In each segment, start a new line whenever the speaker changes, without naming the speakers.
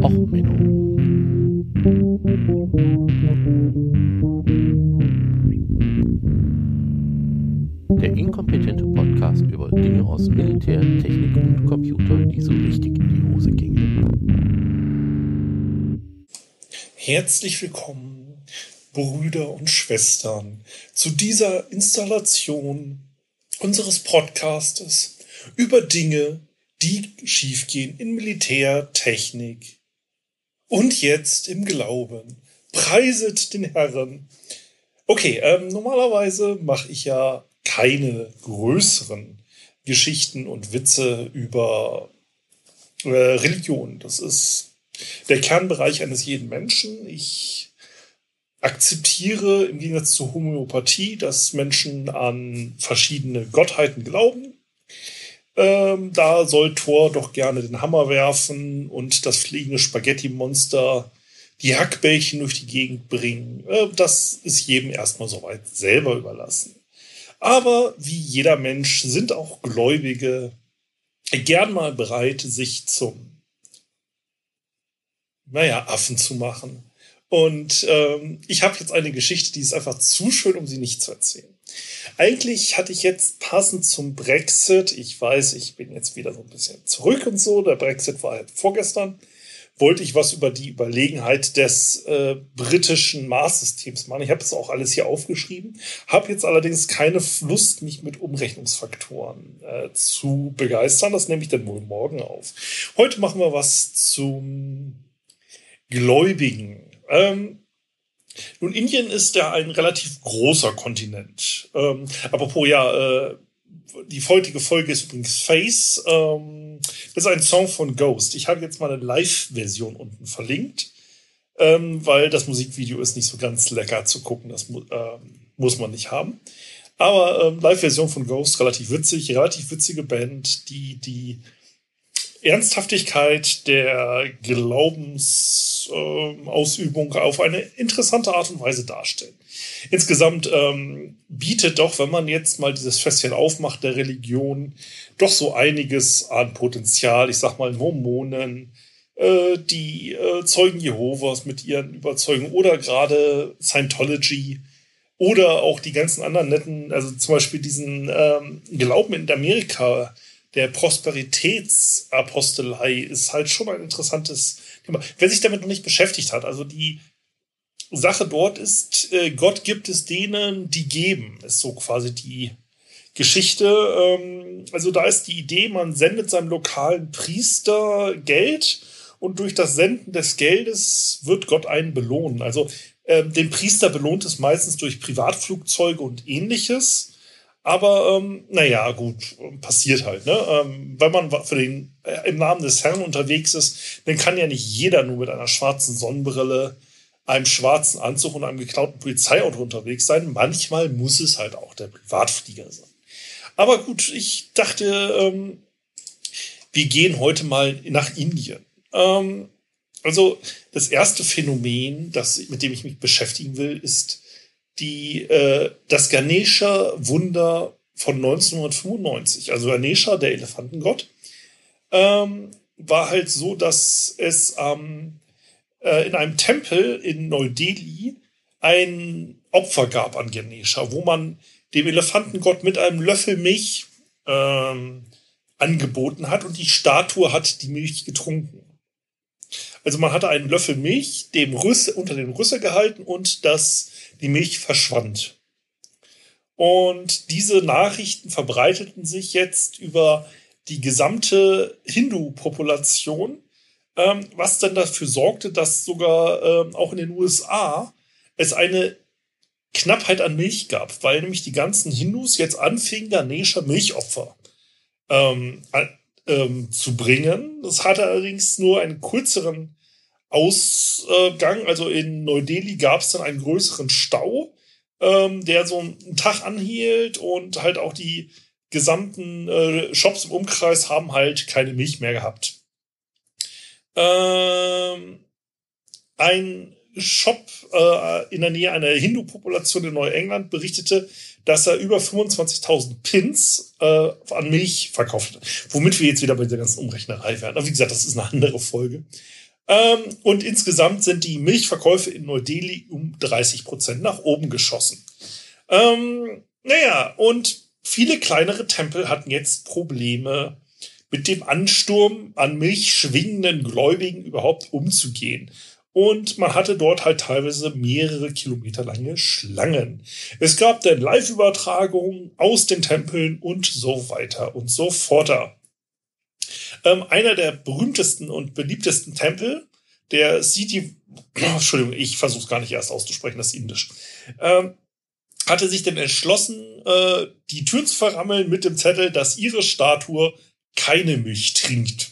Och, Menno. Der inkompetente Podcast über Dinge aus Militär, Technik und Computer, die so richtig in die Hose gingen.
Herzlich willkommen, Brüder und Schwestern, zu dieser Installation unseres Podcastes über Dinge, die schiefgehen in Militär, Technik und jetzt im Glauben. Preiset den Herrn. Okay, ähm, normalerweise mache ich ja keine größeren Geschichten und Witze über äh, Religion. Das ist der Kernbereich eines jeden Menschen. Ich akzeptiere im Gegensatz zur Homöopathie, dass Menschen an verschiedene Gottheiten glauben. Ähm, da soll Thor doch gerne den Hammer werfen und das fliegende Spaghetti-Monster die Hackbällchen durch die Gegend bringen. Äh, das ist jedem erstmal soweit selber überlassen. Aber wie jeder Mensch sind auch Gläubige gern mal bereit, sich zum, naja, Affen zu machen. Und ähm, ich habe jetzt eine Geschichte, die ist einfach zu schön, um sie nicht zu erzählen. Eigentlich hatte ich jetzt passend zum Brexit, ich weiß, ich bin jetzt wieder so ein bisschen zurück und so, der Brexit war halt vorgestern, wollte ich was über die Überlegenheit des äh, britischen Maßsystems machen. Ich habe das auch alles hier aufgeschrieben, habe jetzt allerdings keine Lust, mich mit Umrechnungsfaktoren äh, zu begeistern. Das nehme ich dann wohl morgen auf. Heute machen wir was zum Gläubigen. Ähm, nun, Indien ist ja ein relativ großer Kontinent. Ähm, apropos, ja, äh, die heutige Folge ist übrigens Face. Ähm, das ist ein Song von Ghost. Ich habe jetzt mal eine Live-Version unten verlinkt, ähm, weil das Musikvideo ist nicht so ganz lecker zu gucken. Das mu ähm, muss man nicht haben. Aber ähm, Live-Version von Ghost, relativ witzig, relativ witzige Band, die die Ernsthaftigkeit der Glaubensausübung äh, auf eine interessante Art und Weise darstellen. Insgesamt ähm, bietet doch, wenn man jetzt mal dieses Festchen aufmacht der Religion, doch so einiges an Potenzial. Ich sag mal Mormonen, äh, die äh, Zeugen Jehovas mit ihren Überzeugungen oder gerade Scientology oder auch die ganzen anderen netten, also zum Beispiel diesen ähm, Glauben in Amerika, der Prosperitätsapostelei ist halt schon ein interessantes Thema. Wer sich damit noch nicht beschäftigt hat, also die Sache dort ist, äh, Gott gibt es denen, die geben, ist so quasi die Geschichte. Ähm, also da ist die Idee, man sendet seinem lokalen Priester Geld und durch das Senden des Geldes wird Gott einen belohnen. Also ähm, den Priester belohnt es meistens durch Privatflugzeuge und ähnliches. Aber ähm, naja, gut, passiert halt. Ne? Ähm, wenn man für den, äh, im Namen des Herrn unterwegs ist, dann kann ja nicht jeder nur mit einer schwarzen Sonnenbrille, einem schwarzen Anzug und einem geklauten Polizeiauto unterwegs sein. Manchmal muss es halt auch der Privatflieger sein. Aber gut, ich dachte, ähm, wir gehen heute mal nach Indien. Ähm, also das erste Phänomen, das, mit dem ich mich beschäftigen will, ist die, äh, das Ganesha Wunder von 1995. Also Ganesha, der Elefantengott, ähm, war halt so, dass es ähm, äh, in einem Tempel in Neu-Delhi ein Opfer gab an Ganesha, wo man dem Elefantengott mit einem Löffel Milch ähm, angeboten hat und die Statue hat die Milch getrunken. Also man hatte einen Löffel Milch dem Rüssel, unter den Rüssel gehalten und das die Milch verschwand. Und diese Nachrichten verbreiteten sich jetzt über die gesamte Hindu-Population, ähm, was dann dafür sorgte, dass sogar ähm, auch in den USA es eine Knappheit an Milch gab, weil nämlich die ganzen Hindus jetzt anfingen, Ganesha Milchopfer ähm, ähm, zu bringen. Das hatte allerdings nur einen kürzeren Ausgang, also in Neu-Delhi gab es dann einen größeren Stau, ähm, der so einen Tag anhielt und halt auch die gesamten äh, Shops im Umkreis haben halt keine Milch mehr gehabt. Ähm, ein Shop äh, in der Nähe einer Hindu-Population in Neuengland berichtete, dass er über 25.000 Pins äh, an Milch verkauft hat. Womit wir jetzt wieder bei der ganzen Umrechnerei werden. Aber wie gesagt, das ist eine andere Folge. Ähm, und insgesamt sind die Milchverkäufe in Neu-Delhi um 30 Prozent nach oben geschossen. Ähm, naja, und viele kleinere Tempel hatten jetzt Probleme mit dem Ansturm an milchschwingenden Gläubigen überhaupt umzugehen. Und man hatte dort halt teilweise mehrere Kilometer lange Schlangen. Es gab dann Live-Übertragungen aus den Tempeln und so weiter und so fort. Ähm, einer der berühmtesten und beliebtesten Tempel, der Siti, Entschuldigung, ich versuche gar nicht erst auszusprechen, das ist indisch, ähm, hatte sich dann entschlossen, äh, die Türen zu verrammeln mit dem Zettel, dass ihre Statue keine Milch trinkt.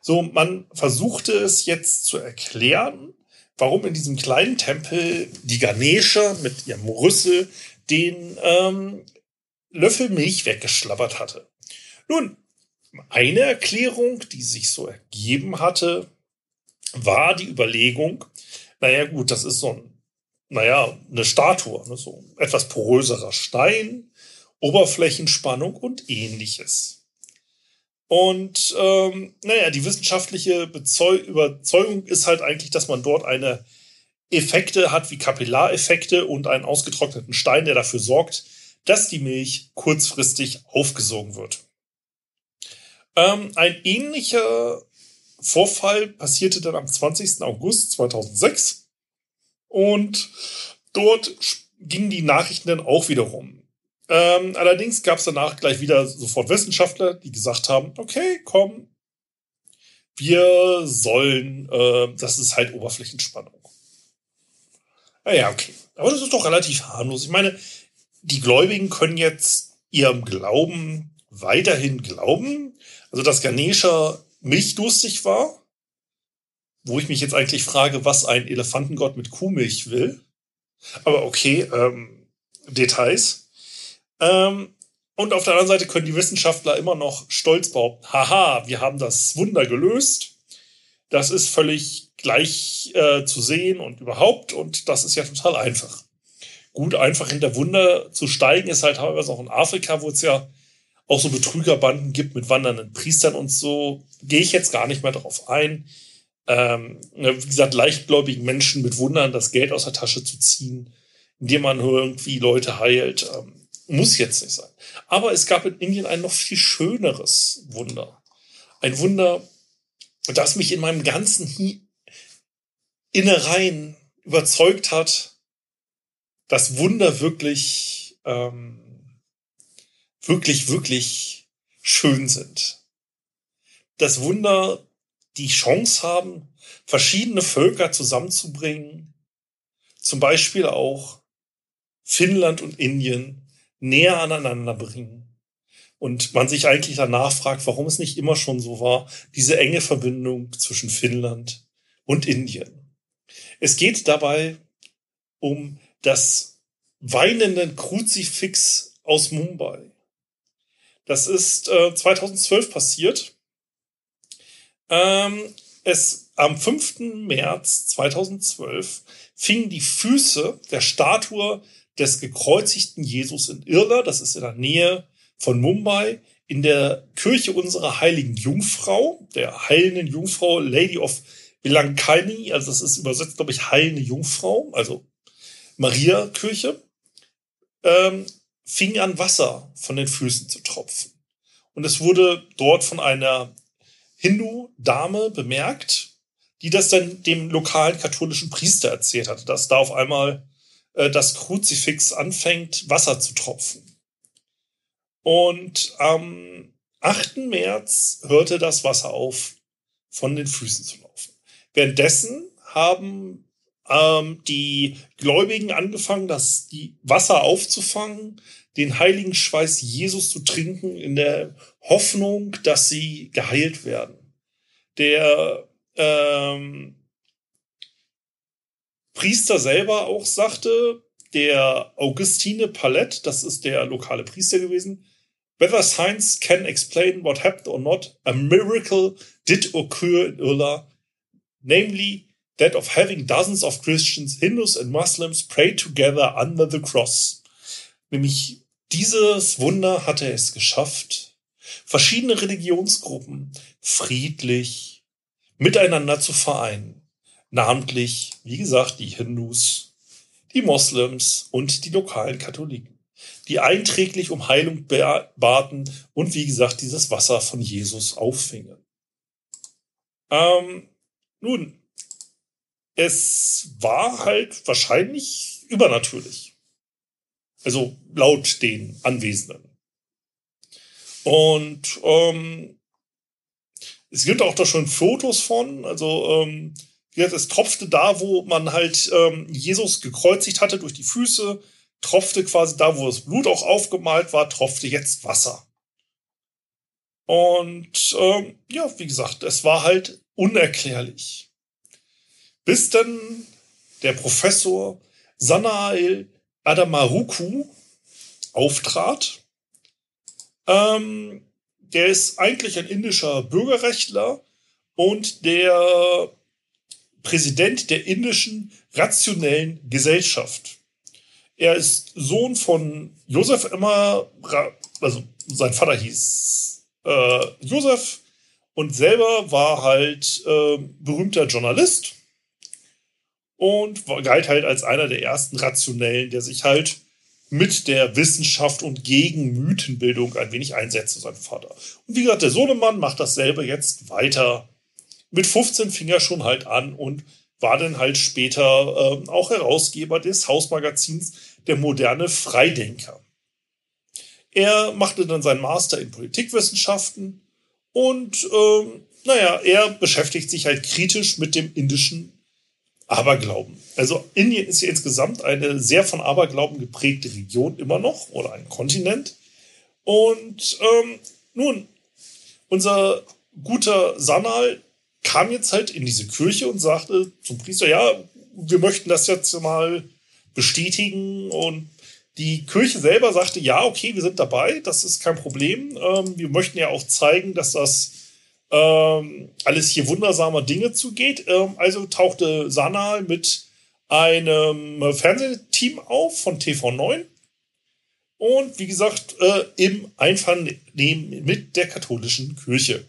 So, man versuchte es jetzt zu erklären, warum in diesem kleinen Tempel die Ganesha mit ihrem Rüssel den ähm, Löffel Milch weggeschlabbert hatte. Nun, eine Erklärung, die sich so ergeben hatte, war die Überlegung, naja gut, das ist so ein, naja, eine Statue, ne, so etwas poröserer Stein, Oberflächenspannung und ähnliches. Und ähm, naja, die wissenschaftliche Bezeu Überzeugung ist halt eigentlich, dass man dort eine Effekte hat wie Kapillareffekte und einen ausgetrockneten Stein, der dafür sorgt, dass die Milch kurzfristig aufgesogen wird. Ähm, ein ähnlicher Vorfall passierte dann am 20. August 2006 und dort gingen die Nachrichten dann auch wiederum. Ähm, allerdings gab es danach gleich wieder sofort Wissenschaftler, die gesagt haben, okay, komm, wir sollen, äh, das ist halt Oberflächenspannung. Naja, okay. Aber das ist doch relativ harmlos. Ich meine, die Gläubigen können jetzt ihrem Glauben weiterhin glauben. Also, dass Ganesha milchdurstig war, wo ich mich jetzt eigentlich frage, was ein Elefantengott mit Kuhmilch will. Aber okay, ähm, Details. Ähm, und auf der anderen Seite können die Wissenschaftler immer noch stolz behaupten, haha, wir haben das Wunder gelöst. Das ist völlig gleich äh, zu sehen und überhaupt. Und das ist ja total einfach. Gut, einfach hinter Wunder zu steigen, ist halt teilweise auch in Afrika, wo es ja auch so Betrügerbanden gibt mit wandernden Priestern und so. Gehe ich jetzt gar nicht mehr darauf ein. Ähm, wie gesagt, leichtgläubigen Menschen mit Wundern das Geld aus der Tasche zu ziehen, indem man irgendwie Leute heilt. Ähm, muss jetzt nicht sein. Aber es gab in Indien ein noch viel schöneres Wunder. Ein Wunder, das mich in meinem ganzen Innereien überzeugt hat, dass Wunder wirklich, ähm, wirklich, wirklich schön sind. Dass Wunder die Chance haben, verschiedene Völker zusammenzubringen, zum Beispiel auch Finnland und Indien, näher aneinander bringen. Und man sich eigentlich danach fragt, warum es nicht immer schon so war, diese enge Verbindung zwischen Finnland und Indien. Es geht dabei um das weinende Kruzifix aus Mumbai. Das ist äh, 2012 passiert. Ähm, es am 5. März 2012 fingen die Füße der Statue des gekreuzigten Jesus in Irla, das ist in der Nähe von Mumbai, in der Kirche unserer heiligen Jungfrau, der heilenden Jungfrau, Lady of Vilankani, also das ist übersetzt, glaube ich, heilende Jungfrau, also Maria-Kirche, ähm, fing an, Wasser von den Füßen zu tropfen. Und es wurde dort von einer Hindu-Dame bemerkt, die das dann dem lokalen katholischen Priester erzählt hatte, dass da auf einmal äh, das Kruzifix anfängt, Wasser zu tropfen. Und am 8. März hörte das Wasser auf, von den Füßen zu laufen. Währenddessen haben ähm, die Gläubigen angefangen, das die Wasser aufzufangen, den heiligen Schweiß Jesus zu trinken, in der Hoffnung, dass sie geheilt werden. Der ähm, Priester selber auch sagte, der Augustine Palette, das ist der lokale Priester gewesen, whether science can explain what happened or not, a miracle did occur in Urla, namely that of having dozens of Christians, Hindus and Muslims pray together under the cross. Nämlich dieses Wunder hatte es geschafft, verschiedene Religionsgruppen friedlich miteinander zu vereinen. Namentlich, wie gesagt, die Hindus, die Moslems und die lokalen Katholiken, die einträglich um Heilung baten und wie gesagt dieses Wasser von Jesus auffingen. Ähm, nun, es war halt wahrscheinlich übernatürlich. Also laut den Anwesenden. Und ähm, es gibt auch da schon Fotos von, also ähm, es tropfte da, wo man halt ähm, Jesus gekreuzigt hatte durch die Füße, tropfte quasi da, wo das Blut auch aufgemalt war, tropfte jetzt Wasser. Und ähm, ja, wie gesagt, es war halt unerklärlich. Bis dann der Professor Sanael Adamaruku auftrat. Ähm, der ist eigentlich ein indischer Bürgerrechtler und der Präsident der indischen rationellen Gesellschaft. Er ist Sohn von Josef Emma, also sein Vater hieß äh, Josef und selber war halt äh, berühmter Journalist und galt halt als einer der ersten Rationellen, der sich halt mit der Wissenschaft und gegen Mythenbildung ein wenig einsetzte, sein Vater. Und wie gesagt, der Sohnemann macht dasselbe jetzt weiter. Mit 15 fing er schon halt an und war dann halt später äh, auch Herausgeber des Hausmagazins Der moderne Freidenker. Er machte dann seinen Master in Politikwissenschaften und ähm, naja, er beschäftigt sich halt kritisch mit dem indischen Aberglauben. Also Indien ist ja insgesamt eine sehr von Aberglauben geprägte Region immer noch oder ein Kontinent. Und ähm, nun, unser guter Sanal kam jetzt halt in diese Kirche und sagte zum Priester, ja, wir möchten das jetzt mal bestätigen. Und die Kirche selber sagte, ja, okay, wir sind dabei, das ist kein Problem. Ähm, wir möchten ja auch zeigen, dass das ähm, alles hier wundersamer Dinge zugeht. Ähm, also tauchte Sanal mit einem Fernsehteam auf von TV9 und wie gesagt äh, im Einvernehmen mit der katholischen Kirche.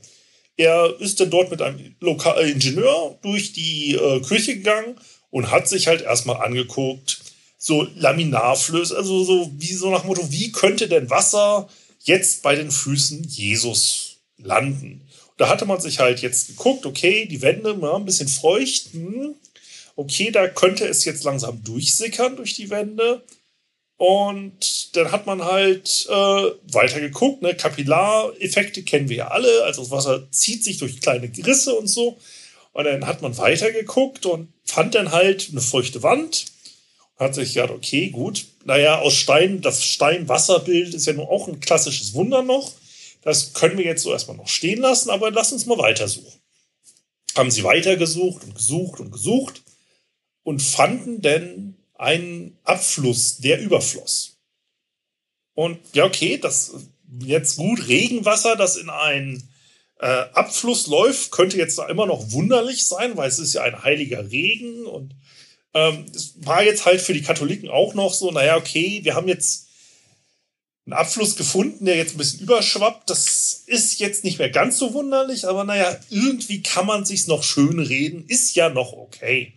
Er ist dann dort mit einem Lokal äh, Ingenieur durch die äh, Kirche gegangen und hat sich halt erstmal angeguckt, so Laminarflöße, also so wie so nach Motto, wie könnte denn Wasser jetzt bei den Füßen Jesus landen? Da hatte man sich halt jetzt geguckt, okay, die Wände ja, ein bisschen feucht. Hm. Okay, da könnte es jetzt langsam durchsickern durch die Wände. Und dann hat man halt äh, weiter geguckt. Ne? Kapillareffekte kennen wir ja alle. Also das Wasser zieht sich durch kleine Risse und so. Und dann hat man weiter geguckt und fand dann halt eine feuchte Wand. Und hat sich gedacht, okay, gut. Naja, aus Stein, das Stein-Wasserbild ist ja nun auch ein klassisches Wunder noch. Das können wir jetzt so erstmal noch stehen lassen, aber lass uns mal weitersuchen. Haben sie weitergesucht und gesucht und gesucht und fanden denn einen Abfluss, der überfloss. Und ja, okay, das jetzt gut Regenwasser, das in einen äh, Abfluss läuft, könnte jetzt da immer noch wunderlich sein, weil es ist ja ein heiliger Regen und ähm, es war jetzt halt für die Katholiken auch noch so, naja, okay, wir haben jetzt einen Abfluss gefunden, der jetzt ein bisschen überschwappt. Das ist jetzt nicht mehr ganz so wunderlich, aber naja, irgendwie kann man sich's noch schön reden. Ist ja noch okay.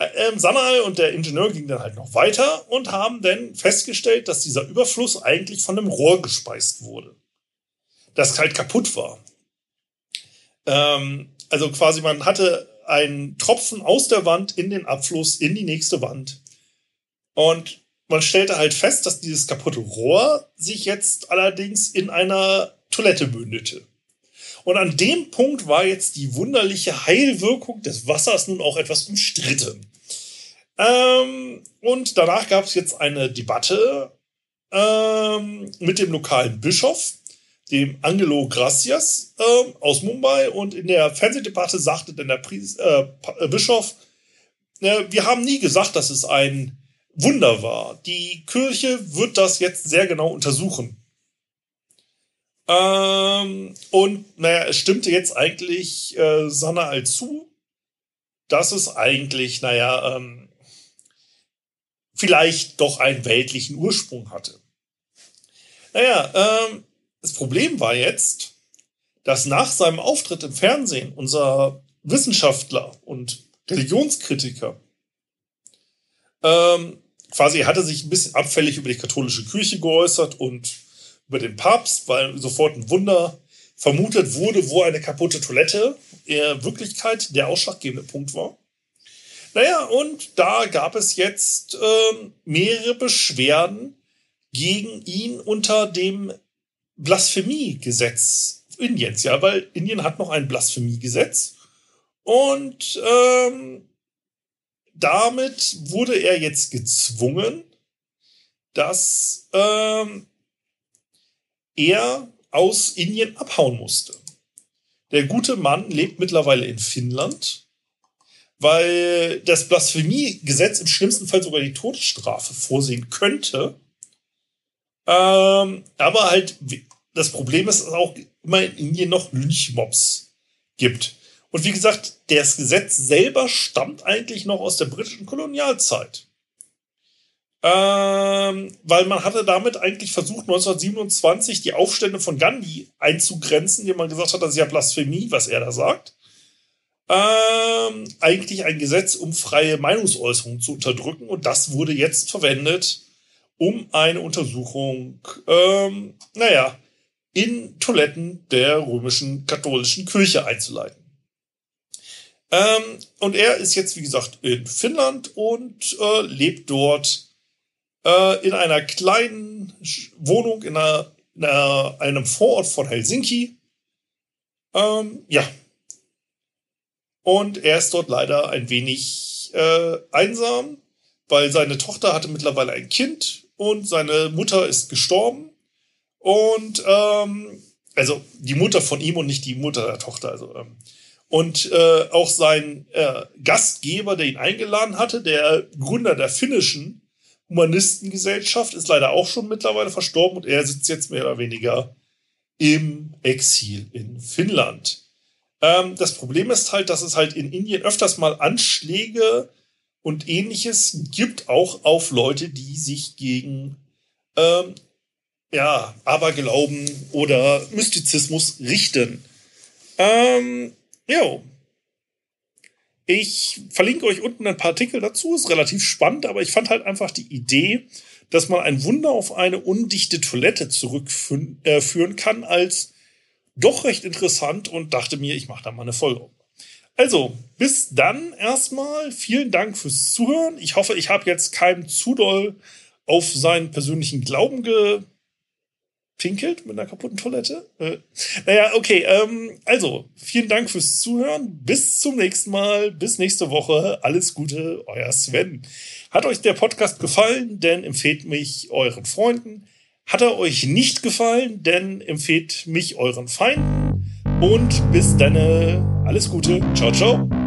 Ähm, Sanal und der Ingenieur gingen dann halt noch weiter und haben dann festgestellt, dass dieser Überfluss eigentlich von einem Rohr gespeist wurde. Das halt kaputt war. Ähm, also quasi man hatte einen Tropfen aus der Wand in den Abfluss in die nächste Wand. Und man stellte halt fest, dass dieses kaputte Rohr sich jetzt allerdings in einer Toilette mündete. Und an dem Punkt war jetzt die wunderliche Heilwirkung des Wassers nun auch etwas umstritten. Ähm, und danach gab es jetzt eine Debatte ähm, mit dem lokalen Bischof, dem Angelo Gracias äh, aus Mumbai. Und in der Fernsehdebatte sagte dann der Priest, äh, Bischof, äh, wir haben nie gesagt, dass es ein Wunder war. Die Kirche wird das jetzt sehr genau untersuchen. Ähm, und naja, es stimmte jetzt eigentlich äh, Sanna zu, dass es eigentlich, naja, ähm, vielleicht doch einen weltlichen Ursprung hatte. Naja, ähm, das Problem war jetzt, dass nach seinem Auftritt im Fernsehen unser Wissenschaftler und Religionskritiker ähm, quasi hatte sich ein bisschen abfällig über die katholische Kirche geäußert und über den Papst, weil sofort ein Wunder vermutet wurde, wo eine kaputte Toilette in Wirklichkeit der ausschlaggebende Punkt war. Naja, und da gab es jetzt äh, mehrere Beschwerden gegen ihn unter dem Blasphemiegesetz Indiens, ja, weil Indien hat noch ein Blasphemiegesetz. Und ähm, damit wurde er jetzt gezwungen, dass ähm, er aus Indien abhauen musste. Der gute Mann lebt mittlerweile in Finnland, weil das Blasphemiegesetz im schlimmsten Fall sogar die Todesstrafe vorsehen könnte. Ähm, aber halt, das Problem ist, dass es auch immer in Indien noch Lynchmobs gibt. Und wie gesagt, das Gesetz selber stammt eigentlich noch aus der britischen Kolonialzeit. Ähm, weil man hatte damit eigentlich versucht, 1927 die Aufstände von Gandhi einzugrenzen, indem man gesagt hat, das ist ja Blasphemie, was er da sagt. Ähm, eigentlich ein Gesetz, um freie Meinungsäußerung zu unterdrücken. Und das wurde jetzt verwendet, um eine Untersuchung, ähm, naja, in Toiletten der römischen katholischen Kirche einzuleiten. Ähm, und er ist jetzt, wie gesagt, in Finnland und äh, lebt dort äh, in einer kleinen Wohnung in, einer, in einer, einem Vorort von Helsinki. Ähm, ja. Und er ist dort leider ein wenig äh, einsam, weil seine Tochter hatte mittlerweile ein Kind und seine Mutter ist gestorben. Und ähm, also die Mutter von ihm und nicht die Mutter der Tochter. Also ähm, und äh, auch sein äh, Gastgeber, der ihn eingeladen hatte, der Gründer der finnischen Humanistengesellschaft, ist leider auch schon mittlerweile verstorben und er sitzt jetzt mehr oder weniger im Exil in Finnland. Ähm, das Problem ist halt, dass es halt in Indien öfters mal Anschläge und ähnliches gibt, auch auf Leute, die sich gegen ähm, ja, Aberglauben oder Mystizismus richten. Ähm, Jo. Ich verlinke euch unten ein paar Artikel dazu, ist relativ spannend, aber ich fand halt einfach die Idee, dass man ein Wunder auf eine undichte Toilette zurückführen äh, kann, als doch recht interessant und dachte mir, ich mache da mal eine Folge. Also, bis dann erstmal. Vielen Dank fürs Zuhören. Ich hoffe, ich habe jetzt keinem zu doll auf seinen persönlichen Glauben ge pinkelt mit einer kaputten Toilette. Äh, naja, okay. Ähm, also, vielen Dank fürs Zuhören. Bis zum nächsten Mal. Bis nächste Woche. Alles Gute, euer Sven. Hat euch der Podcast gefallen? Dann empfehlt mich euren Freunden. Hat er euch nicht gefallen? Dann empfehlt mich euren Feinden. Und bis dann. Alles Gute. Ciao, ciao.